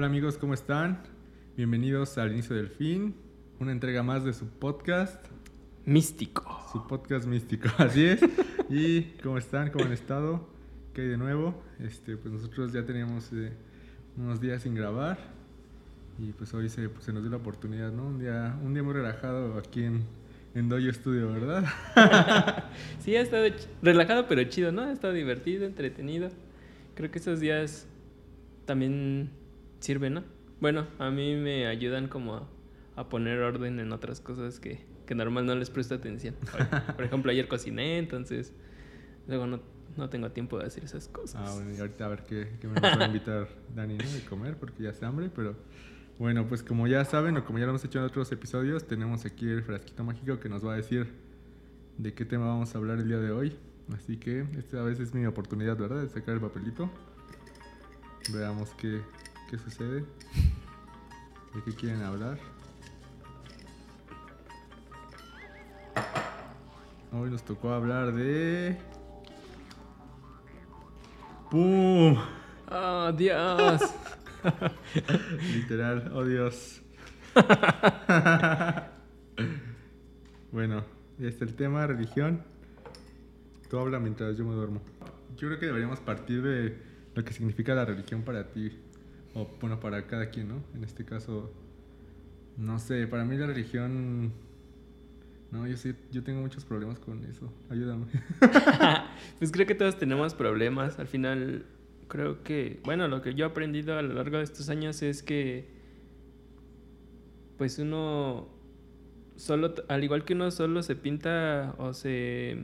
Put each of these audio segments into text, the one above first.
Hola amigos, ¿cómo están? Bienvenidos al inicio del fin, una entrega más de su podcast, Místico. su podcast místico, así es. ¿Y cómo están? ¿Cómo han estado? ¿Qué hay de nuevo? Este, pues nosotros ya teníamos eh, unos días sin grabar y pues hoy se, pues, se nos dio la oportunidad, ¿no? Un día, un día muy relajado aquí en, en Doyo Studio, ¿verdad? Sí, ha estado relajado pero chido, ¿no? Ha estado divertido, entretenido. Creo que esos días también sirven, ¿no? Bueno, a mí me ayudan como a, a poner orden en otras cosas que, que normal no les presto atención. Por- Por ejemplo, ayer cociné, entonces luego no, no tengo tiempo de hacer esas cosas. Ah, bueno, y ahorita a ver qué, qué me va a invitar Dani, ¿no? De comer, porque ya hace hambre, pero bueno, pues como ya saben o como ya lo hemos hecho en otros episodios, tenemos aquí el frasquito mágico que nos va a decir de qué tema vamos a hablar el día de hoy. Así que esta vez es mi oportunidad, ¿verdad? De sacar el papelito. Veamos qué, qué sucede. ¿De qué quieren hablar? Hoy nos tocó hablar de... ¡Pum! ¡Oh, Dios! Literal, oh Dios. bueno, ya está el tema, religión. Tú habla mientras yo me duermo. Yo creo que deberíamos partir de lo que significa la religión para ti. O bueno, para cada quien, ¿no? En este caso, no sé, para mí la religión... No, yo sí, yo tengo muchos problemas con eso. Ayúdame. pues creo que todos tenemos problemas. Al final, creo que, bueno, lo que yo he aprendido a lo largo de estos años es que, pues uno, solo, al igual que uno solo se pinta o se,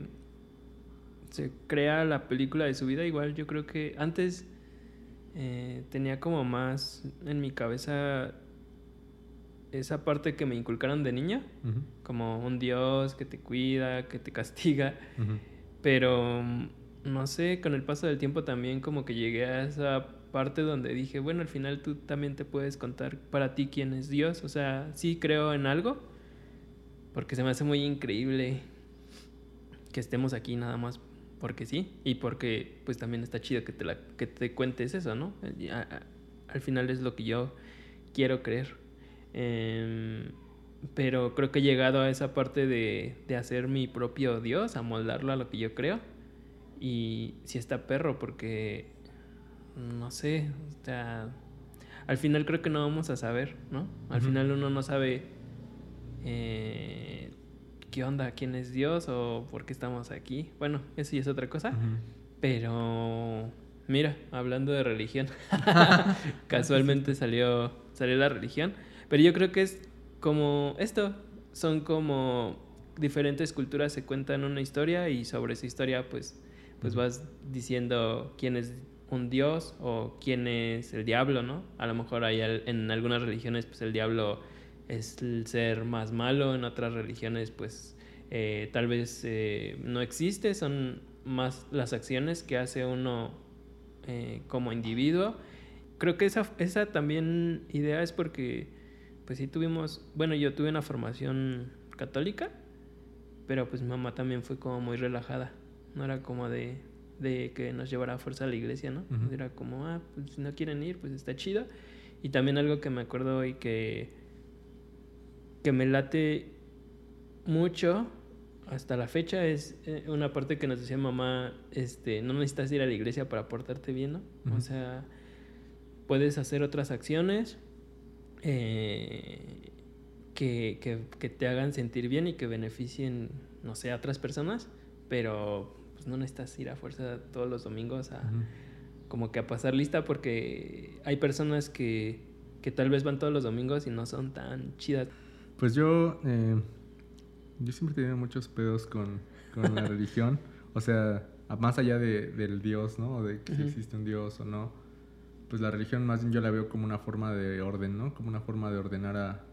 se crea la película de su vida, igual yo creo que antes eh, tenía como más en mi cabeza esa parte que me inculcaron de niño, Ujú, como un Dios que te cuida, que te castiga. Pero mm, no sé, con el paso del tiempo también como que llegué a esa parte donde dije, bueno, al final tú también te puedes contar para ti quién es Dios. O sea, sí creo en algo, porque se me hace muy increíble que estemos aquí nada más porque sí, y porque pues también está chido que te, la, que te cuentes eso, ¿no? El- a- a- al final es lo que yo quiero creer. Em, pero creo que he llegado a esa parte de, de hacer mi propio Dios, a moldarlo a lo que yo creo. Y si está perro, porque no sé, o sea, al final creo que no vamos a saber, ¿no? Al final uno no sabe eh, qué onda, quién es Dios o por qué estamos aquí. Bueno, eso ya es otra cosa. Ujú. Pero mira, hablando de religión, casualmente salió, salió la religión. Pero yo creo que es como esto, son como diferentes culturas se cuentan una historia y sobre esa historia pues, pues vas diciendo quién es un dios o quién es el diablo, ¿no? A lo mejor hay en algunas religiones pues el diablo es el ser más malo, en otras religiones pues eh, tal vez eh, no existe, son más las acciones que hace uno eh, como individuo. Creo que esa, esa también idea es porque, pues sí tuvimos, bueno, yo tuve una formación católica, pero pues mi mamá también fue como muy relajada, no era como de, de que nos llevara a fuerza a la iglesia, ¿no? Era como, ah, pues si no quieren ir, pues está chido. Y también algo que me acuerdo hoy que, que me late mucho hasta la fecha es eh, una parte que nos decía mamá, este, no necesitas ir a la iglesia para portarte bien, ¿no? O sea, puedes hacer otras acciones eh, que, que- que te hagan sentir bien y que beneficien, no sé, a otras personas, pero pues no necesitas ir a fuerza todos los domingos a, como que a pasar lista porque hay personas que, que tal vez van todos los domingos y no son tan chidas. Pues yo, eh, yo siempre he tenido muchos pedos con, con la religión. O sea, más allá de, del Dios, ¿no? O de que si existe un Dios o no. Pues la religión más bien yo la veo como una forma de orden, ¿no? Como una forma de ordenar a,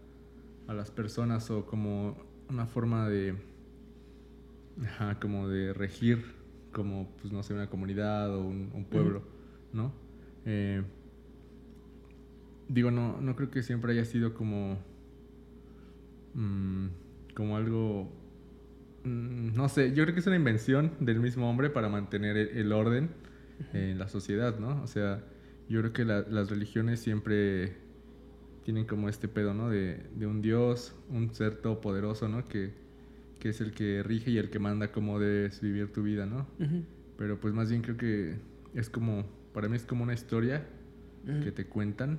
a las personas o como una forma de... Ajá, como de regir, como, pues no sé, una comunidad o un, un pueblo, ¿no? Eh, digo, no, no creo que siempre haya sido como mm, como algo, mm, no sé, yo creo que es una invención del mismo hombre para mantener el, el orden en la sociedad, ¿no? O sea, yo creo que las religiones siempre tienen como este pedo, ¿no? De, de un Dios, un ser todopoderoso, ¿no? Que, que, es el que rige y el que manda cómo debes vivir tu vida, ¿no? Pero pues más bien creo que es como, para mí es como una historia que te cuentan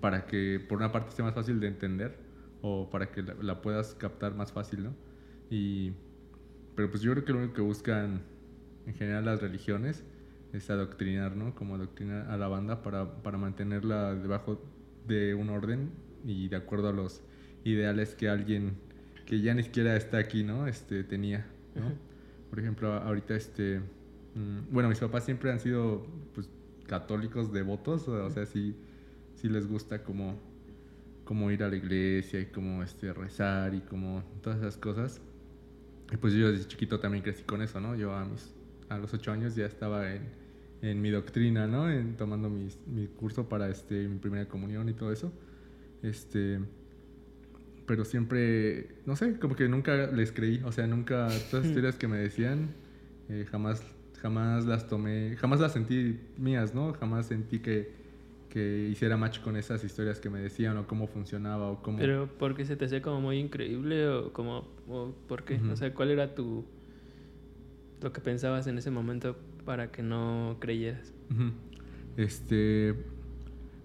para que por una parte sea más fácil de entender o para que la, puedas captar más fácil, ¿no? Y, pero pues yo creo que lo único que buscan en general las religiones es adoctrinar, ¿no? Como adoctrinar a la banda para, para mantenerla debajo de un orden y de acuerdo a los ideales que alguien que ya ni siquiera está aquí, ¿no? Este, tenía, ¿no? Por ejemplo, ahorita, este, mm, bueno, mis papás siempre han sido, pues, católicos devotos, o sea, sí, sí les gusta como, como ir a la iglesia y como, este, rezar y como todas esas cosas. Y pues yo desde chiquito también crecí con eso, ¿no? Yo a mis, a los ocho años ya estaba en, en mi doctrina, ¿no? En, tomando mi curso para este, mi primera comunión y todo eso. Este, pero siempre, no sé, como que nunca les creí, o sea, nunca, todas las historias que me decían, eh, jamás, jamás las tomé, jamás las sentí mías, ¿no? Jamás sentí que, que hiciera match con esas historias que me decían o cómo funcionaba o cómo... Pero porque se te hacía como muy increíble o como, o por qué, o sea, ¿cuál era tu, lo que pensabas en ese momento para que no creyeras? Este,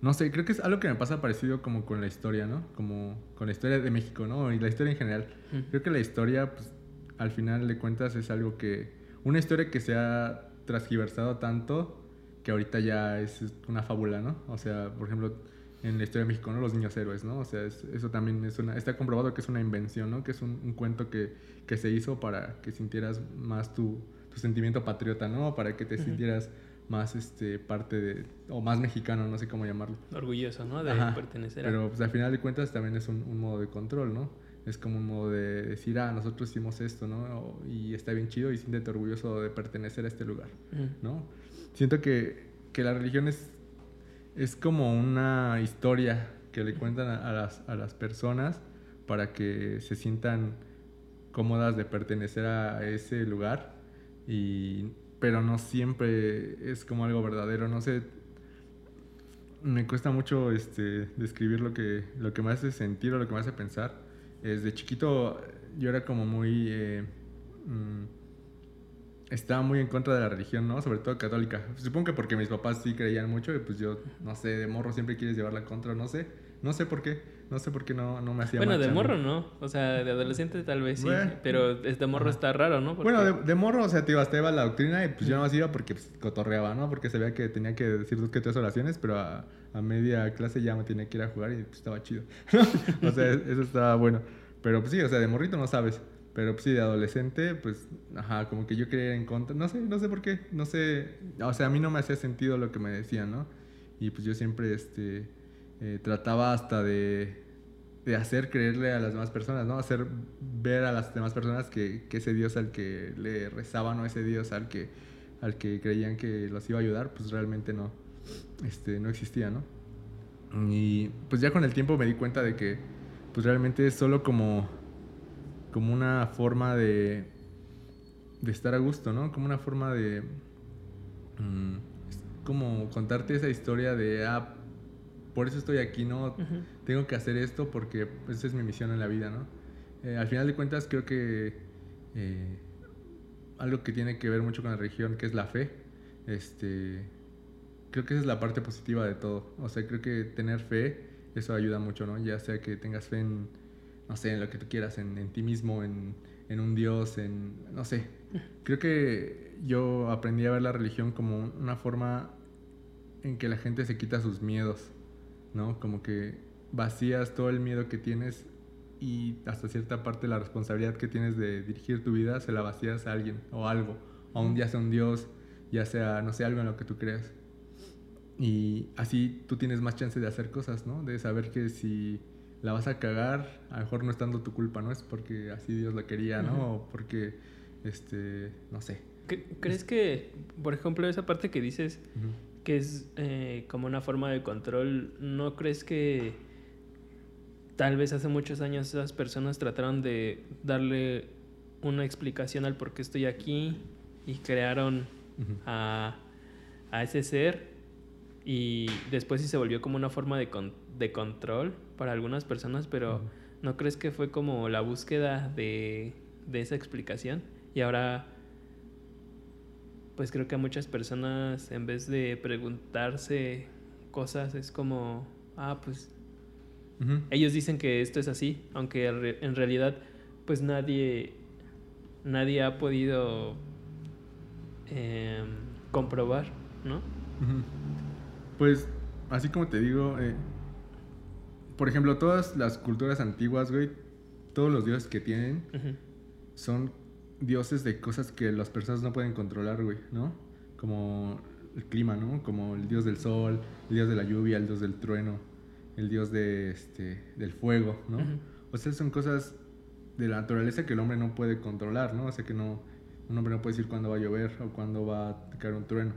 no sé, creo que es algo que me pasa parecido como con la historia, ¿no? Como con la historia de México, ¿no? Y la historia en general. Creo que la historia, pues, al final de cuentas es algo que... Una historia que se ha transgiversado tanto que ahorita ya es una fábula, ¿no? O sea, por ejemplo, en la historia de México, ¿no? Los niños héroes, ¿no? O sea, eso también es una... Está comprobado que es una invención, ¿no? Que es un, cuento que, que, se hizo para que sintieras más tu, tu sentimiento patriota, ¿no? Para que te sintieras más este parte de o más mexicano no sé cómo llamarlo orgulloso no de pertenecer pero pues al final de cuentas también es un, modo de control no es como un modo de decir ah nosotros hicimos esto no y está bien chido y siéntete orgulloso de pertenecer a este lugar no siento que, que la religión es es como una historia que le cuentan a, las, a las personas para que se sientan cómodas de pertenecer a ese lugar y pero no siempre es como algo verdadero, no sé. Me cuesta mucho este, describir lo que, lo que me hace sentir o lo que me hace pensar. Desde chiquito yo era como muy... Eh, mm, estaba muy en contra de la religión, ¿no? Sobre todo católica. Supongo que porque mis papás sí creían mucho y pues yo, no sé, de morro siempre quieres llevarla contra, no sé. No sé por qué. No sé por qué no, no me hacía Bueno, de morro no. O sea, de adolescente tal vez sí. pero de morro está raro, ¿no? Bueno, de, morro, o sea, te ibas, te iba la doctrina y pues yo no más iba porque pues, cotorreaba, ¿no? Porque se veía que tenía que decir dos que tres oraciones, pero a, a, media clase ya me tenía que ir a jugar y pues estaba chido. o sea, eso estaba bueno. Pero pues sí, o sea, de morrito no sabes. Pero pues sí, de adolescente, pues, ajá, como que yo quería ir en contra. No sé, no sé por qué. No sé. O sea, a mí no me hacía sentido lo que me decían, ¿no? Y pues yo siempre, este eh, trataba hasta de, de, hacer creerle a las demás personas, ¿no? Hacer ver a las demás personas que, que, ese Dios al que le rezaban o ese Dios al que, al que creían que los iba a ayudar, pues realmente no, este, no existía, ¿no? Y pues ya con el tiempo me di cuenta de que pues realmente es solo como, como una forma de, de estar a gusto, ¿no? Como una forma de... Mm, como contarte esa historia de, ah, por eso estoy aquí, ¿no? Tengo que hacer esto porque esa es mi misión en la vida, ¿no? Eh, al final de cuentas creo que eh, algo que tiene que ver mucho con la religión, que es la fe, este, creo que esa es la parte positiva de todo. O sea, creo que tener fe, eso ayuda mucho, ¿no? Ya sea que tengas fe en, no sé, en lo que tú quieras, en, en ti mismo, en, en, un Dios, en, no sé. Creo que yo aprendí a ver la religión como una forma en que la gente se quita sus miedos. ¿no? Como que vacías todo el miedo que tienes y hasta cierta parte la responsabilidad que tienes de dirigir tu vida se la vacías a alguien o algo, a un, ya sea un Dios, ya sea, no sé, algo en lo que tú creas. Y así tú tienes más chance de hacer cosas, ¿no? De saber que si la vas a cagar, a lo mejor no es tanto tu culpa, ¿no? Es porque así Dios lo quería, ¿no? O porque, este, no sé. ¿Crees que, por ejemplo, esa parte que dices, que es eh, como una forma de control, ¿no crees que tal vez hace muchos años esas personas trataron de darle una explicación al por qué estoy aquí y crearon a, a, ese ser Y después sí se volvió como una forma de, con- de control para algunas personas, pero. ¿no crees que fue como la búsqueda de, de esa explicación? Y ahora, pues creo que a muchas personas, en vez de preguntarse cosas, es como, ah, pues ellos dicen que esto es así, aunque re- en realidad, pues nadie, nadie ha podido em, comprobar, ¿no? Pues, así como te digo, eh, por ejemplo, todas las culturas antiguas, güey, todos los dioses que tienen son dioses de cosas que las personas no pueden controlar, güey, ¿no? Como el clima, ¿no? Como el dios del sol, el dios de la lluvia, el dios del trueno, el dios de, este, del fuego, ¿no? O sea, son cosas de la naturaleza que el hombre no puede controlar, ¿no? O sea, que no, un hombre no puede decir cuándo va a llover o cuándo va a caer un trueno.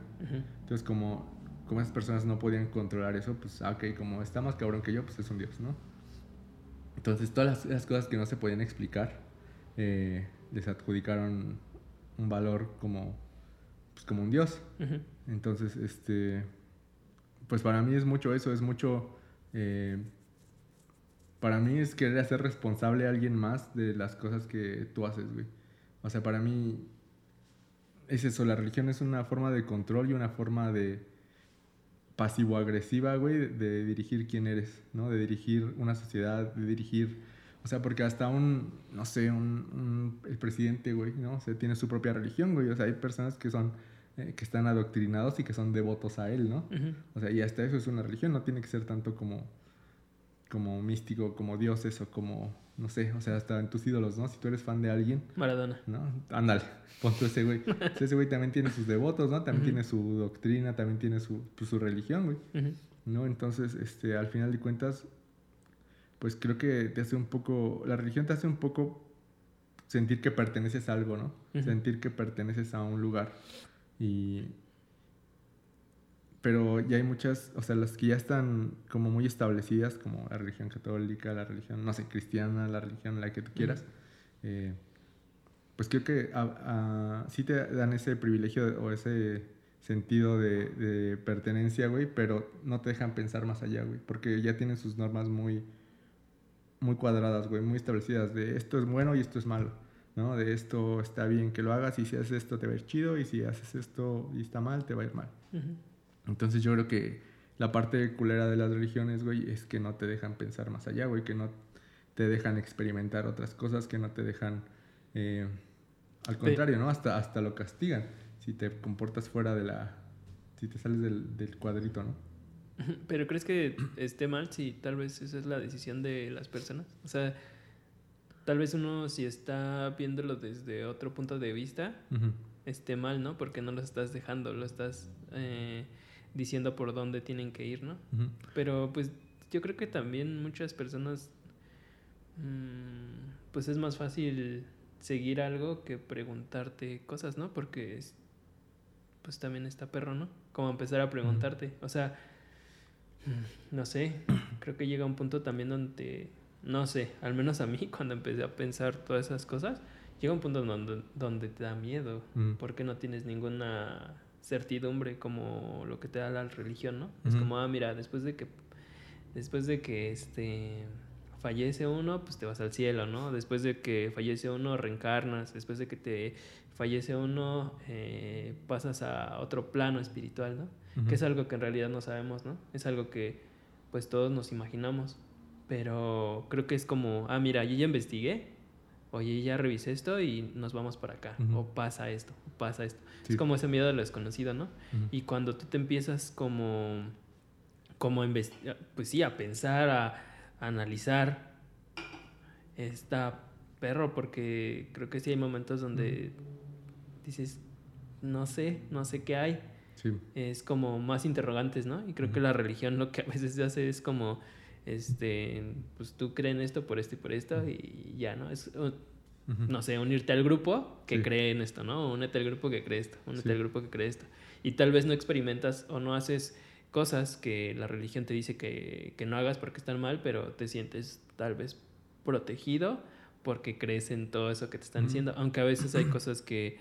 Entonces, como, como esas personas no podían controlar eso, pues, ah, ok, como está más cabrón que yo, pues es un dios, ¿no? Entonces, todas las, cosas que no se podían explicar, eh, les adjudicaron un valor como, pues, como un dios. Entonces, este, pues para mí es mucho eso, es mucho, eh, para mí es querer hacer responsable a alguien más de las cosas que tú haces, güey. O sea, para mí es eso, la religión es una forma de control y una forma de pasivo-agresiva, güey, de, de dirigir quién eres, ¿no? De dirigir una sociedad, de dirigir, o sea, porque hasta un, no sé, un, un- el presidente, güey, ¿no? O sea, tiene su propia religión, güey. O sea, hay personas que son, eh, que están adoctrinados y que son devotos a él, ¿no? O sea, y hasta eso es una religión, no tiene que ser tanto como, como místico, como dioses o como, no sé, o sea, hasta en tus ídolos, ¿no? Si tú eres fan de alguien, Maradona. ¿no? Ándale, pon tú ese güey. O sea, ese güey también tiene sus devotos, ¿no? También tiene su doctrina, también tiene su, pues, su religión, güey. ¿no? Entonces, este, al final de cuentas, pues creo que te hace un poco, la religión te hace un poco sentir que perteneces a algo, ¿no? Sentir que perteneces a un lugar. Y... Pero ya hay muchas, o sea, las que ya están como muy establecidas, como la religión católica, la religión, no sé, cristiana, la religión, la que tú quieras, eh, pues creo que a- a- sí te dan ese privilegio o ese sentido de, de pertenencia, güey, pero no te dejan pensar más allá, güey, porque ya tienen sus normas muy, muy cuadradas, güey, muy establecidas, de esto es bueno y esto es malo, ¿no? De esto está bien que lo hagas y si haces esto te va a ir chido y si haces esto y está mal, te va a ir mal. Ujú. Entonces yo creo que la parte culera de las religiones, güey, es que no te dejan pensar más allá, güey, que no te dejan experimentar otras cosas, que no te dejan, eh, al contrario, ¿no? Hasta, hasta lo castigan si te comportas fuera de la, si te sales del, del cuadrito, ¿no? Pero ¿crees que esté mal si tal vez esa es la decisión de las personas? O sea, tal vez uno si está viéndolo desde otro punto de vista, esté mal, ¿no? Porque no lo estás dejando, lo estás eh, diciendo por dónde tienen que ir, ¿no? Pero pues yo creo que también muchas personas, mm, pues es más fácil seguir algo que preguntarte cosas, ¿no? Porque es- pues también está perro, ¿no? Como empezar a preguntarte, o sea, mm, no sé, creo que llega un punto también donde, no sé, al menos a mí cuando empecé a pensar todas esas cosas, llega un punto donde, donde te da miedo, porque no tienes ninguna certidumbre como lo que te da la religión, ¿no? Es como, ah, mira, después de que después de que este fallece uno, pues te vas al cielo, ¿no? Después de que fallece uno, reencarnas, después de que te fallece uno, eh, pasas a otro plano espiritual, ¿no? Que es algo que en realidad no sabemos, ¿no? Es algo que pues todos nos imaginamos, pero creo que es como, ah, mira, yo ya investigué, oye, ya revisé esto y nos vamos para acá, o pasa esto, o pasa esto. Sí. Es como ese miedo a lo desconocido, ¿no? Y cuando tú te empiezas como, como a pues sí, a pensar, a, a analizar, está perro, porque creo que sí hay momentos donde dices, no sé, no sé qué hay. Sí. Es como más interrogantes, ¿no? Y creo que la religión lo que a veces hace es como, este, pues tú creen esto por esto y por esto y ya, ¿no? Es, uh, no sé, unirte al grupo que Sí. cree en esto, ¿no? Únete al grupo que cree esto, únete Sí. al grupo que cree esto. Y tal vez no experimentas o no haces cosas que la religión te dice que, que no hagas porque están mal, pero te sientes tal vez protegido porque crees en todo eso que te están diciendo, aunque a veces hay cosas que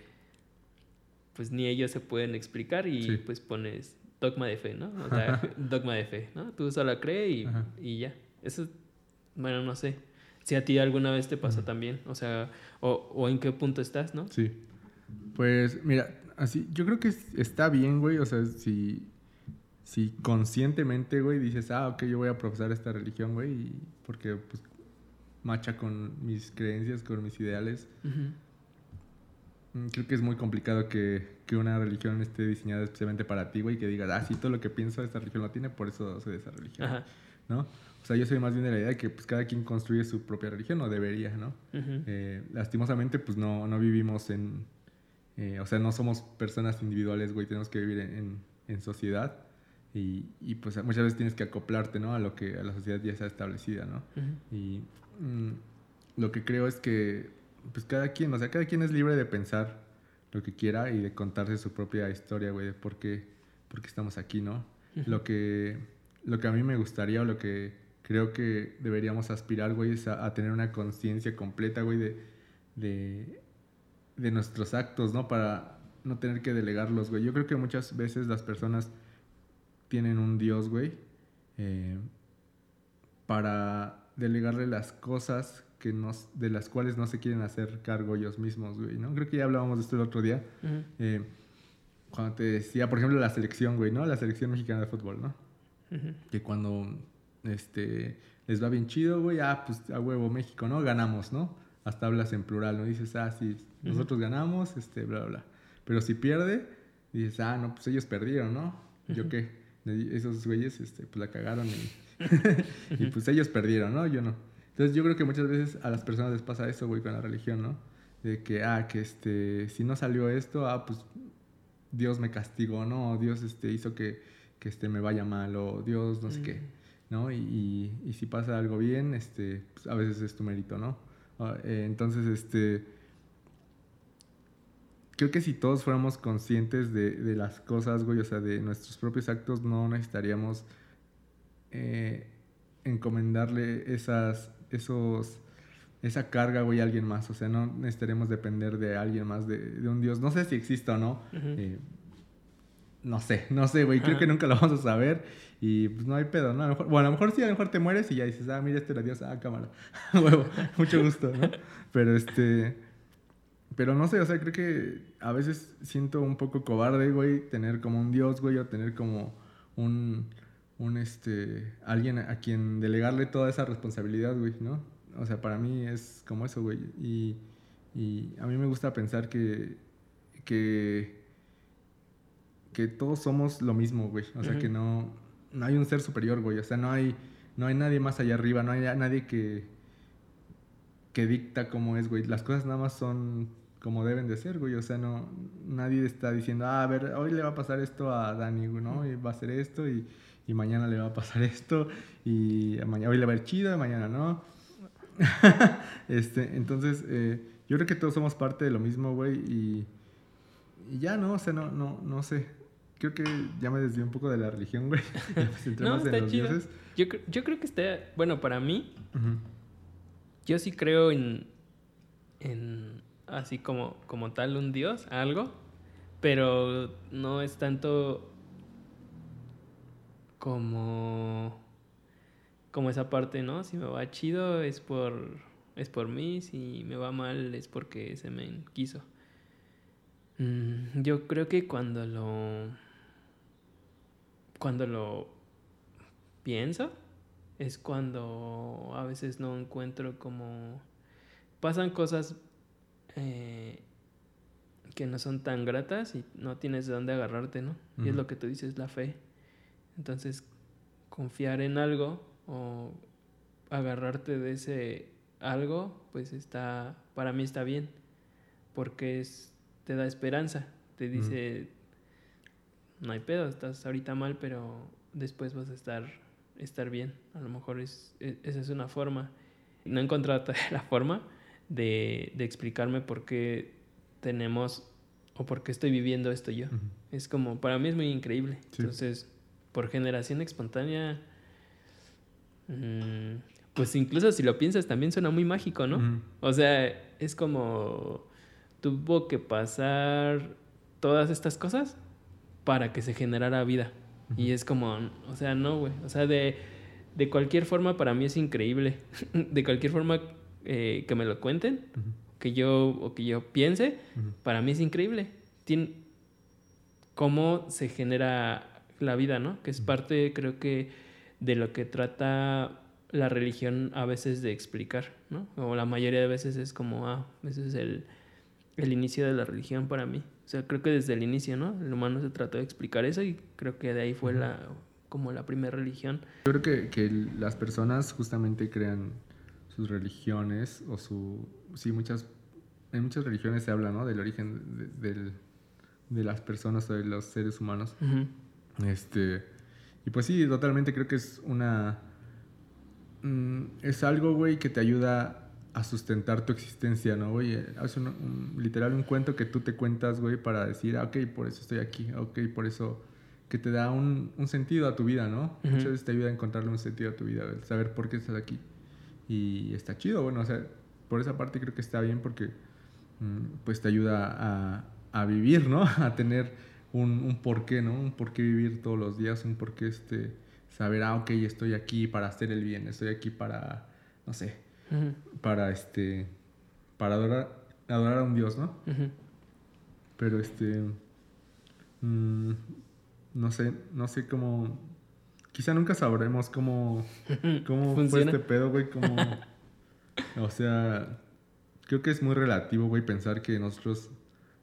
pues ni ellos se pueden explicar y Sí. pues pones dogma de fe, ¿no? O sea, dogma de fe, ¿no? Tú solo crees y, y ya. Eso, bueno, no sé. Si a ti alguna vez te pasó también, o sea, o, o en qué punto estás, ¿no? Sí. Pues mira, así, yo creo que es- está bien, güey. O sea, si, si conscientemente, güey, dices, ah, ok, yo voy a profesar esta religión, güey, porque pues macha con mis creencias, con mis ideales. Mm, Creo que es muy complicado que, que una religión esté diseñada especialmente para ti, güey, que digas, ah, sí, todo lo que pienso esta religión lo tiene, por eso soy de esa religión, Ajá. ¿no? O sea, yo soy más bien de la idea de que pues cada quien construye su propia religión, o debería, ¿no? Eh, lastimosamente, pues no, no vivimos en... eh, o sea, no somos personas individuales, güey, tenemos que vivir en, en- en sociedad. Y, y, pues muchas veces tienes que acoplarte, ¿no? A lo que a la sociedad ya está establecida, ¿no? Y mm, lo que creo es que, pues cada quien, o sea, cada quien es libre de pensar lo que quiera y de contarse su propia historia, güey, de por qué, por qué estamos aquí, ¿no? Lo que, lo que a mí me gustaría o lo que creo que deberíamos aspirar, güey, es a, a tener una conciencia completa, güey, de, de, de nuestros actos, ¿no? Para no tener que delegarlos, güey. Yo creo que muchas veces las personas tienen un Dios, güey, eh, para delegarle las cosas que nos, de las cuales no se quieren hacer cargo ellos mismos, güey, ¿no? Creo que ya hablábamos de esto el otro día. Eh, cuando te decía, por ejemplo, la selección, güey, ¿no? La selección mexicana de fútbol, ¿no? Que cuando este, les va bien chido, güey, ah, pues a huevo México, ¿no? Ganamos, ¿no? Hasta hablas en plural, ¿no? Dices, ah, sí, nosotros ganamos, este, bla, bla, bla. Pero si pierde, dices, ah, no, pues ellos perdieron, ¿no? ¿Yo qué? Esos güeyes, este, pues la cagaron y, y pues ellos perdieron, ¿no? Yo no. Entonces yo creo que muchas veces a las personas les pasa eso, güey, con la religión, ¿no? De que, ah, que este, si no salió esto, ah, pues Dios me castigó, ¿no? O Dios este, hizo que, que este, me vaya mal, o Dios no sé qué, ¿no? Y, y- y si pasa algo bien, este, pues, a veces es tu mérito, ¿no? Ah, eh, entonces, este, creo que si todos fuéramos conscientes de, de las cosas, güey, o sea, de nuestros propios actos, no necesitaríamos eh, encomendarle esas, esos, esa carga, güey, a alguien más. O sea, no necesitaremos depender de alguien más, de, de un Dios. No sé si exista o no. Eh, no sé, no sé, güey. Creo Ajá. que nunca lo vamos a saber. Y pues no hay pedo, ¿no? A lo mejor- bueno, a lo mejor sí, a lo mejor te mueres y ya dices, ah, mira, este era Dios, ah, cámara. Huevo, mucho gusto, ¿no? Pero este. Pero no sé, o sea, creo que a veces siento un poco cobarde, güey, tener como un Dios, güey, o tener como un. Un este. Alguien a quien delegarle toda esa responsabilidad, güey, ¿no? O sea, para mí es como eso, güey. Y, y a mí me gusta pensar que. que que todos somos lo mismo, güey. O sea, que no, no hay un ser superior, güey. O sea, no hay, no hay nadie más allá arriba, no hay nadie que, que dicta cómo es, güey. Las cosas nada más son como deben de ser, güey. O sea, no, nadie está diciendo, ah, a ver, hoy le va a pasar esto a Dani, güey, ¿no? Y va a hacer esto y, y mañana le va a pasar esto y mañana, hoy le va a ir chido, mañana no. este, entonces, eh, yo creo que todos somos parte de lo mismo, güey, y, y ya, ¿no? O sea, no, no, no sé. Creo que ya me desvié un poco de la religión, güey. No, en está los chido. dioses. Yo, yo creo que está, bueno, para mí, yo sí creo en, en así como, como tal un dios, algo, pero no es tanto como, como esa parte, ¿no? Si me va chido es por, es por mí, si me va mal es porque se me quiso. Mm, yo creo que cuando lo, cuando lo pienso, es cuando a veces no encuentro como... Pasan cosas eh, que no son tan gratas y no tienes de dónde agarrarte, ¿no? Y es lo que tú dices, la fe. Entonces, confiar en algo o agarrarte de ese algo, pues está, para mí está bien, porque es, te da esperanza, te dice, no hay pedo, estás ahorita mal, pero después vas a estar, estar bien. A lo mejor es, e- esa es una forma. No he encontrado la forma de, de explicarme por qué tenemos o por qué estoy viviendo esto yo. Es como, para mí es muy increíble. Sí. Entonces, por generación espontánea, mm, pues incluso si lo piensas también suena muy mágico, ¿no? O sea, es como tuvo que pasar todas estas cosas para que se generara vida. Y es como, o sea, no, güey. O sea, de, de cualquier forma para mí es increíble. de cualquier forma eh, que me lo cuenten, que yo, o que yo piense, para mí es increíble. Cómo se genera la vida, ¿no? Que es parte, creo que, de lo que trata la religión a veces de explicar, ¿no? O la mayoría de veces es como, ah, ese es el, el inicio de la religión para mí. O sea, creo que desde el inicio, ¿no? El humano se trató de explicar eso y creo que de ahí fue la como la primera religión. Yo creo que, que, las personas justamente crean sus religiones o su... Sí, muchas... En muchas religiones se habla, ¿no? Del origen de, de las personas o de los seres humanos. Este... Y pues sí, totalmente creo que es una... Mm, es algo, güey, que te ayuda a sustentar tu existencia, ¿no, güey? Es un, literal un cuento que tú te cuentas, güey, para decir, ah, ok, por eso estoy aquí, ah, ok, por eso que te da un, un sentido a tu vida, ¿no? Muchas veces te ayuda a encontrarle un sentido a tu vida, saber por qué estás aquí. Y está chido, bueno, o sea, por esa parte creo que está bien porque mm, pues te ayuda a, a vivir, ¿no? A tener un, un porqué, ¿no? Un porqué vivir todos los días, un porqué este, saber, ah, ok, estoy aquí para hacer el bien, estoy aquí para, no sé, para este para adorar, adorar a un dios, ¿no? Pero este mm, no sé, no sé cómo quizá nunca sabremos cómo cómo fue este pedo, güey, cómo o sea, creo que es muy relativo, güey, pensar que nosotros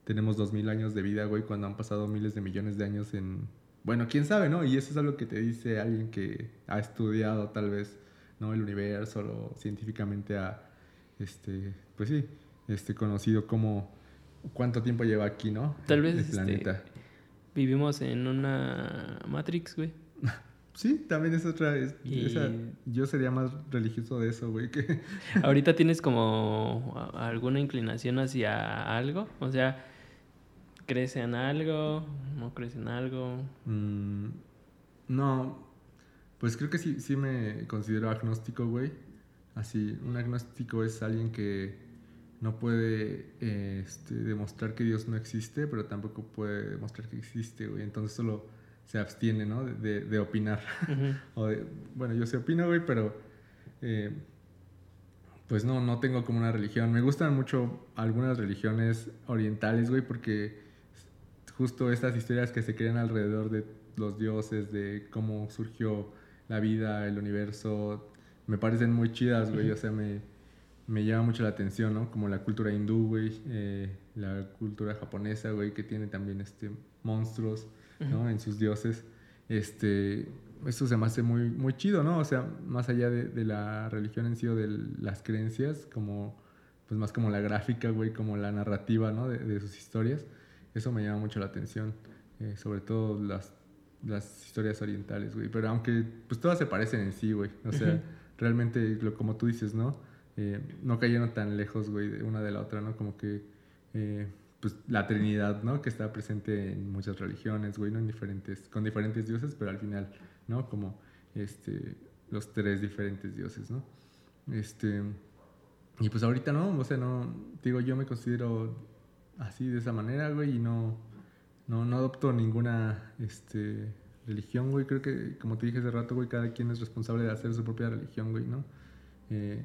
tenemos dos mil años de vida, güey, cuando han pasado miles de millones de años en bueno, quién sabe, ¿no? Y eso es algo que te dice alguien que ha estudiado tal vez ¿no? El universo, lo científicamente ha, este, pues sí, este, conocido como cuánto tiempo lleva aquí, ¿no? Tal vez el este, planeta. vivimos en una Matrix, güey. Sí, también es otra. yo sería más religioso de eso, güey. Que... Ahorita tienes como alguna inclinación hacia algo. O sea, ¿crees en algo? ¿No crees en algo? Mm, no, pues creo que sí, sí me considero agnóstico, güey. Así, un agnóstico es alguien que no puede este, demostrar que Dios no existe, pero tampoco puede demostrar que existe, güey. Entonces solo se abstiene, ¿no? De, de opinar. o bueno, yo sí opino, güey, pero eh, pues no, no tengo como una religión. Me gustan mucho algunas religiones orientales, güey, porque justo estas historias que se crean alrededor de los dioses, de cómo surgió la vida, el universo, me parecen muy chidas, güey. O sea, me, me llama mucho la atención, ¿no? Como la cultura hindú, güey, eh, la cultura japonesa, güey, que tiene también este, monstruos, ¿no? En sus dioses. Este, eso se me hace muy, muy chido, ¿no? O sea, más allá de, la religión en sí o de las creencias, como, pues más como la gráfica, güey, como la narrativa, ¿no? De, sus historias. Eso me llama mucho la atención. Eh, sobre todo las las historias orientales, güey. Pero aunque, pues todas se parecen en sí, güey. O sea, realmente, como tú dices, ¿no? Eh, no cayeron tan lejos, güey, de una de la otra, ¿no? Como que, eh, pues la Trinidad, ¿no? Que está presente en muchas religiones, güey, ¿no? En diferentes, con diferentes dioses, pero al final, ¿no? Como, este, los tres diferentes dioses, ¿no? Este, y pues ahorita no, o sea, no, digo, yo me considero así, de esa manera, güey, y no no, no adopto ninguna este, religión, güey. Creo que, como te dije hace rato, güey, cada quien es responsable de hacer su propia religión, güey, ¿no? Eh,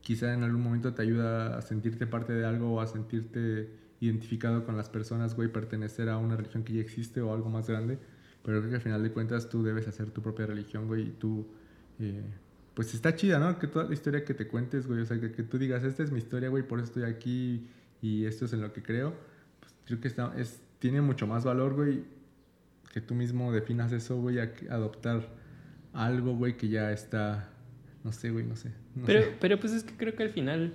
quizá en algún momento te ayuda a sentirte parte de algo o a sentirte identificado con las personas, güey, pertenecer a una religión que ya existe o algo más grande. Pero creo que al final de cuentas tú debes hacer tu propia religión, güey, y tú... Eh, pues está chida, ¿no? Que toda la historia que te cuentes, güey, o sea, que, que tú digas, esta es mi historia, güey, por eso estoy aquí y esto es en lo que creo, pues creo que está, es, tiene mucho más valor, güey, que tú mismo definas eso, güey, a adoptar algo, güey, que ya está, no sé, güey, no sé. pero, pero pues es que creo que al final,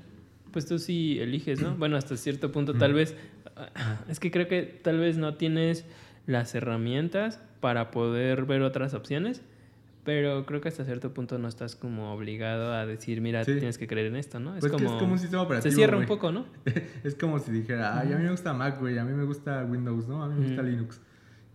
pues tú sí eliges, ¿no? bueno, hasta cierto punto tal vez, es que creo que tal vez no tienes las herramientas para poder ver otras opciones. Pero creo que hasta cierto punto no estás como obligado a decir, mira, tienes que creer en esto, ¿no? Es, pues como, es como un sistema operativo. Se cierra un poco, ¿no? es como si dijera, ay, a mí me gusta Mac, güey, a mí me gusta Windows, ¿no? A mí me gusta Linux.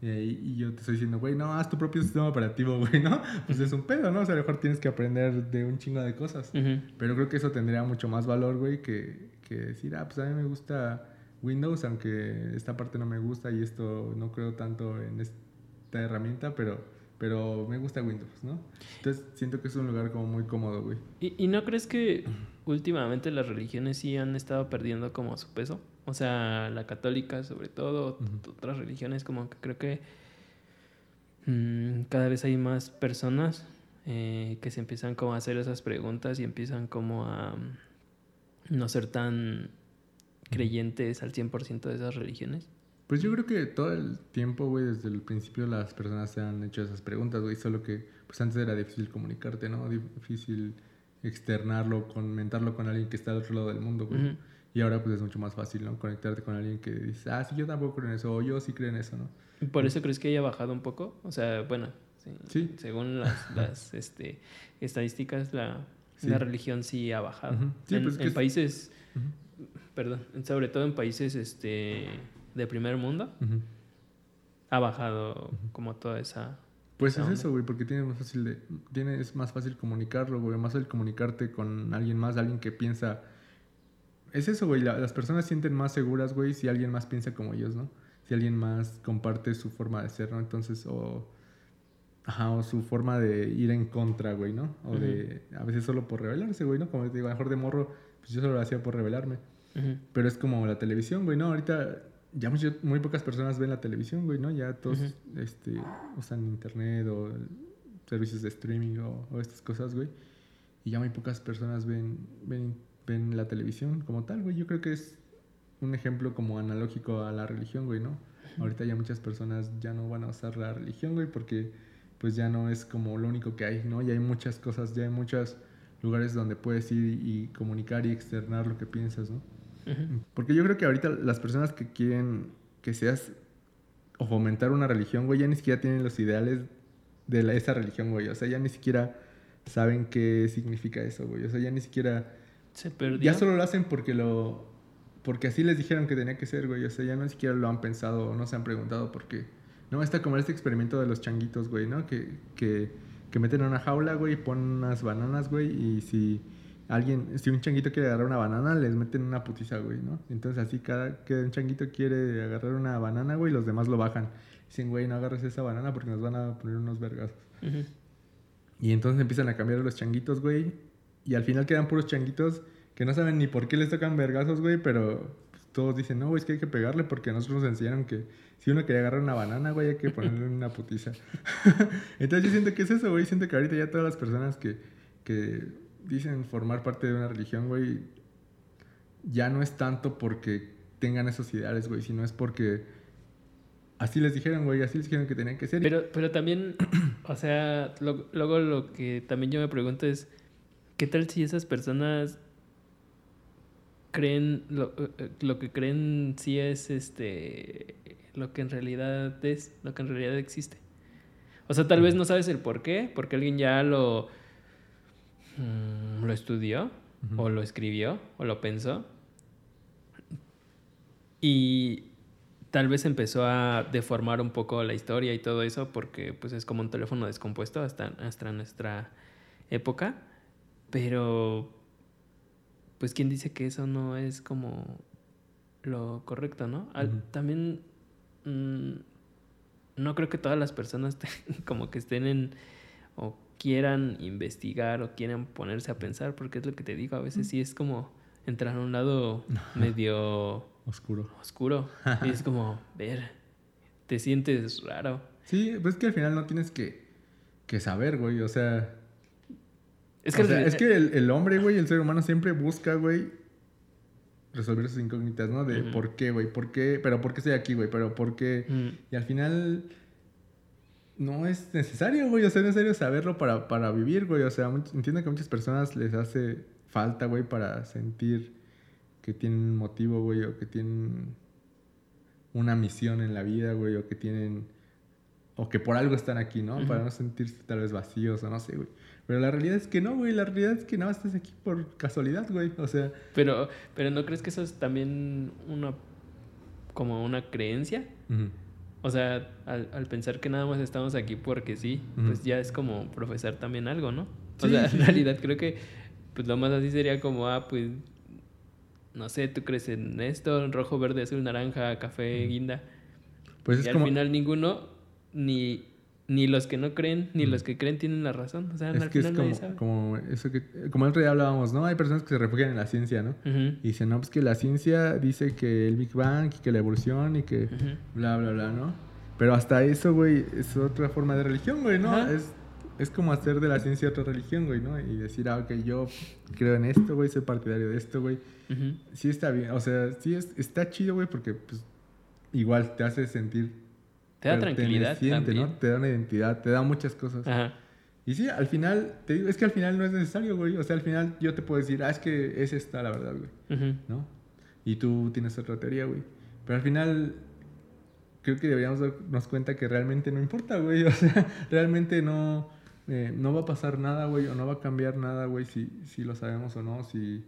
y yo te estoy diciendo, güey, no, haz tu propio sistema operativo, güey, ¿no? Pues es un pedo, ¿no? O sea, a lo mejor tienes que aprender de un chingo de cosas. Pero creo que eso tendría mucho más valor, güey, que, que decir, ah, pues a mí me gusta Windows, aunque esta parte no me gusta y esto no creo tanto en esta herramienta, pero pero me gusta Windows, ¿no? Entonces siento que es un lugar como muy cómodo, güey. ¿Y, y no crees que últimamente las religiones sí han estado perdiendo como su peso? O sea, la católica sobre todo, otras religiones como que creo que mm, cada vez hay más personas eh, que se empiezan como a hacer esas preguntas y empiezan como a mm, no ser tan creyentes al 100% de esas religiones. Pues yo creo que todo el tiempo, güey, desde el principio las personas se han hecho esas preguntas, güey, solo que pues antes era difícil comunicarte, ¿no? Difícil externarlo, comentarlo con alguien que está al otro lado del mundo, güey. Y ahora pues es mucho más fácil, ¿no? Conectarte con alguien que dice, ah, sí, yo tampoco creo en eso, o yo sí creo en eso, ¿no? ¿Y ¿Por eso crees que haya bajado un poco? O sea, bueno, sí, Sí. según las, las, este, estadísticas, la, Sí. la religión sí ha bajado. En pues, en es- países, perdón, sobre todo en países este, de primer mundo, ha bajado como toda esa... Pues esa es onda. eso, güey, porque tiene más fácil de, tiene, es más fácil comunicarlo, güey, más fácil comunicarte con alguien más, alguien que piensa. Es eso, güey, la- las personas sienten más seguras, güey, si alguien más piensa como ellos, ¿no? Si alguien más comparte su forma de ser, ¿no? Entonces, o. Ajá, o su forma de ir en contra, güey, ¿no? O de. A veces solo por rebelarse, güey, ¿no? Como te digo, a lo mejor de morro, pues yo solo lo hacía por rebelarme. Ujú. Pero es como la televisión, güey, ¿no? Ahorita ya muy pocas personas ven la televisión, güey, ¿no? Ya todos este, usan internet o servicios de streaming o, o estas cosas, güey. Y ya muy pocas personas ven, ven, ven la televisión como tal, güey. Yo creo que es un ejemplo como analógico a la religión, güey, ¿no? Ahorita ya muchas personas ya no van a usar la religión, güey, porque pues ya no es como lo único que hay, ¿no? Ya hay muchas cosas, ya hay muchos lugares donde puedes ir y comunicar y externar lo que piensas, ¿no? Porque yo creo que ahorita las personas que quieren que seas o fomentar una religión, güey, ya ni siquiera tienen los ideales de la- esa religión, güey. O sea, ya ni siquiera saben qué significa eso, güey. O sea, ya ni siquiera... Se perdió. Ya solo lo hacen porque lo... Porque así les dijeron que tenía que ser, güey. O sea, ya no siquiera lo han pensado o no se han preguntado por qué. No, está como este experimento de los changuitos, güey, ¿no? Que, que, que meten en una jaula, güey, y ponen unas bananas, güey, y si alguien, si un changuito quiere agarrar una banana, les meten una putiza, güey, ¿no? Entonces así cada que un changuito quiere agarrar una banana, güey, los demás lo bajan. Dicen, güey, no agarres esa banana porque nos van a poner unos vergazos. Y entonces empiezan a cambiar los changuitos, güey. Y al final quedan puros changuitos que no saben ni por qué les tocan vergazos, güey, pero pues, todos dicen, no, güey, es que hay que pegarle porque nosotros nos enseñaron que si uno quería agarrar una banana, güey, hay que ponerle una putiza. entonces yo siento que es eso, güey. Siento que ahorita ya todas las personas que, que dicen formar parte de una religión, güey, ya no es tanto porque tengan esos ideales, güey, sino es porque así les dijeron, güey, así les dijeron que tenían que ser. Pero, pero también, o sea, lo- luego lo que también yo me pregunto es, ¿qué tal si esas personas creen, lo, eh, lo que creen sí es este, lo que en realidad es, lo que en realidad existe? O sea, tal vez no sabes el por qué, porque alguien ya lo, mm, lo estudió, o lo escribió, o lo pensó, y tal vez empezó a deformar un poco la historia y todo eso porque pues es como un teléfono descompuesto hasta, hasta nuestra época. Pero pues quién dice que eso no es como lo correcto, ¿no? También mm, no creo que todas las personas como que estén en o quieran investigar o quieran ponerse a pensar porque es lo que te digo, a veces sí es como entrar a un lado medio Oscuro. oscuro. Y es como, ver, te sientes raro. Sí, pues es que al final no tienes que, que saber, güey. O sea, Es que, o sea, el- es que el, el hombre, güey, el ser humano siempre busca, güey, resolver sus incógnitas, ¿no? De por qué, güey, por qué, pero por qué estoy aquí, güey, pero por qué. Mm, Y al final no es necesario, güey, o sea, es necesario saberlo para, para vivir, güey. O sea, much- entiendo que a muchas personas les hace falta, güey, para sentir que tienen un motivo, güey, o que tienen una misión en la vida, güey, o que tienen... O que por algo están aquí, ¿no? Para no sentirse tal vez vacíos o no sé, güey. Pero la realidad es que no, güey. La realidad es que nada más estás aquí por casualidad, güey. O sea, Pero, pero ¿no crees que eso es también una como una creencia? O sea, al, al pensar que nada más estamos aquí porque sí, pues ya es como profesar también algo, ¿no? O Sí, sea, en realidad creo que pues lo más así sería como, ah, pues, no sé, tú crees en esto, rojo, verde, azul, naranja, café, guinda. pues y es al como... final ninguno ni ni los que no creen, ni los que creen tienen la razón. O sea, Es al que es final como, nadie sabe. como eso que, como el otro día hablábamos, ¿no? Hay personas que se refugian en la ciencia, ¿no? Y dicen, no, pues que la ciencia dice que el Big Bang y que la evolución y que ujú. bla, bla, bla, ¿no? Pero hasta eso, güey, es otra forma de religión, güey, ¿no? Ajá. Es, es como hacer de la ciencia otra religión, güey, ¿no? Y decir, ah, ok, yo creo en esto, güey, soy partidario de esto, güey. Sí está bien, o sea, sí es, está chido, güey, porque pues igual te hace sentir Te da tranquilidad también. ¿no? Te da una identidad, te da muchas cosas. Ajá. Y sí, al final, te digo, es que al final no es necesario, güey. O sea, al final yo te puedo decir, ah, es que es esta la verdad, güey. Ujú. ¿No? Y tú tienes otra teoría, güey. Pero al final, creo que deberíamos darnos cuenta que realmente no importa, güey. O sea, realmente no, eh, no va a pasar nada, güey. O no va a cambiar nada, güey, si, si lo sabemos o no. Si.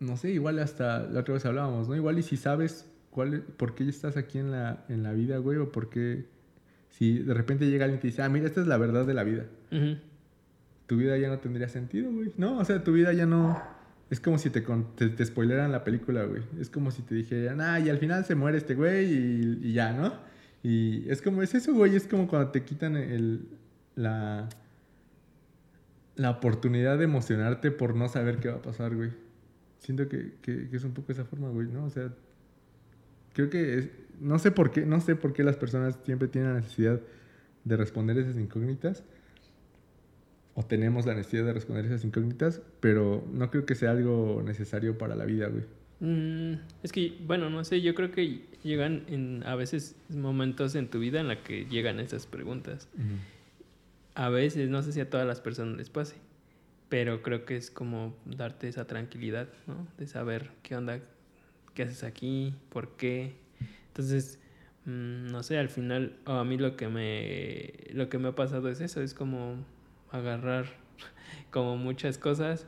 No sé, igual hasta la otra vez hablábamos, ¿no? Igual y si sabes cuál, por qué estás aquí en la, en la vida, güey, o por qué. Si de repente llega alguien y te dice, ah, mira, esta es la verdad de la vida tu vida ya no tendría sentido, güey. No, o sea, tu vida ya no... Es como si te, te, te spoileran la película, güey. Es como si te dijeran, ah, y al final se muere este güey y, y ya, ¿no? Y es como, es eso, güey. Es como cuando te quitan el, la, la oportunidad de emocionarte por no saber qué va a pasar, güey. Siento que, que- que es un poco esa forma, güey, ¿no? O sea, creo que es- no sé por qué, no sé por qué las personas siempre tienen la necesidad de responder esas incógnitas o tenemos la necesidad de responder esas incógnitas, pero no creo que sea algo necesario para la vida, güey. Mm, es que, bueno, no sé, yo creo que llegan en, a veces momentos en tu vida en la que llegan esas preguntas. A veces, no sé si a todas las personas les pase, pero creo que es como darte esa tranquilidad, ¿no? De saber qué onda, qué haces aquí, por qué. Entonces, mm, no sé, al final, a mí lo que me, lo que me ha pasado es eso, es como agarrar como muchas cosas,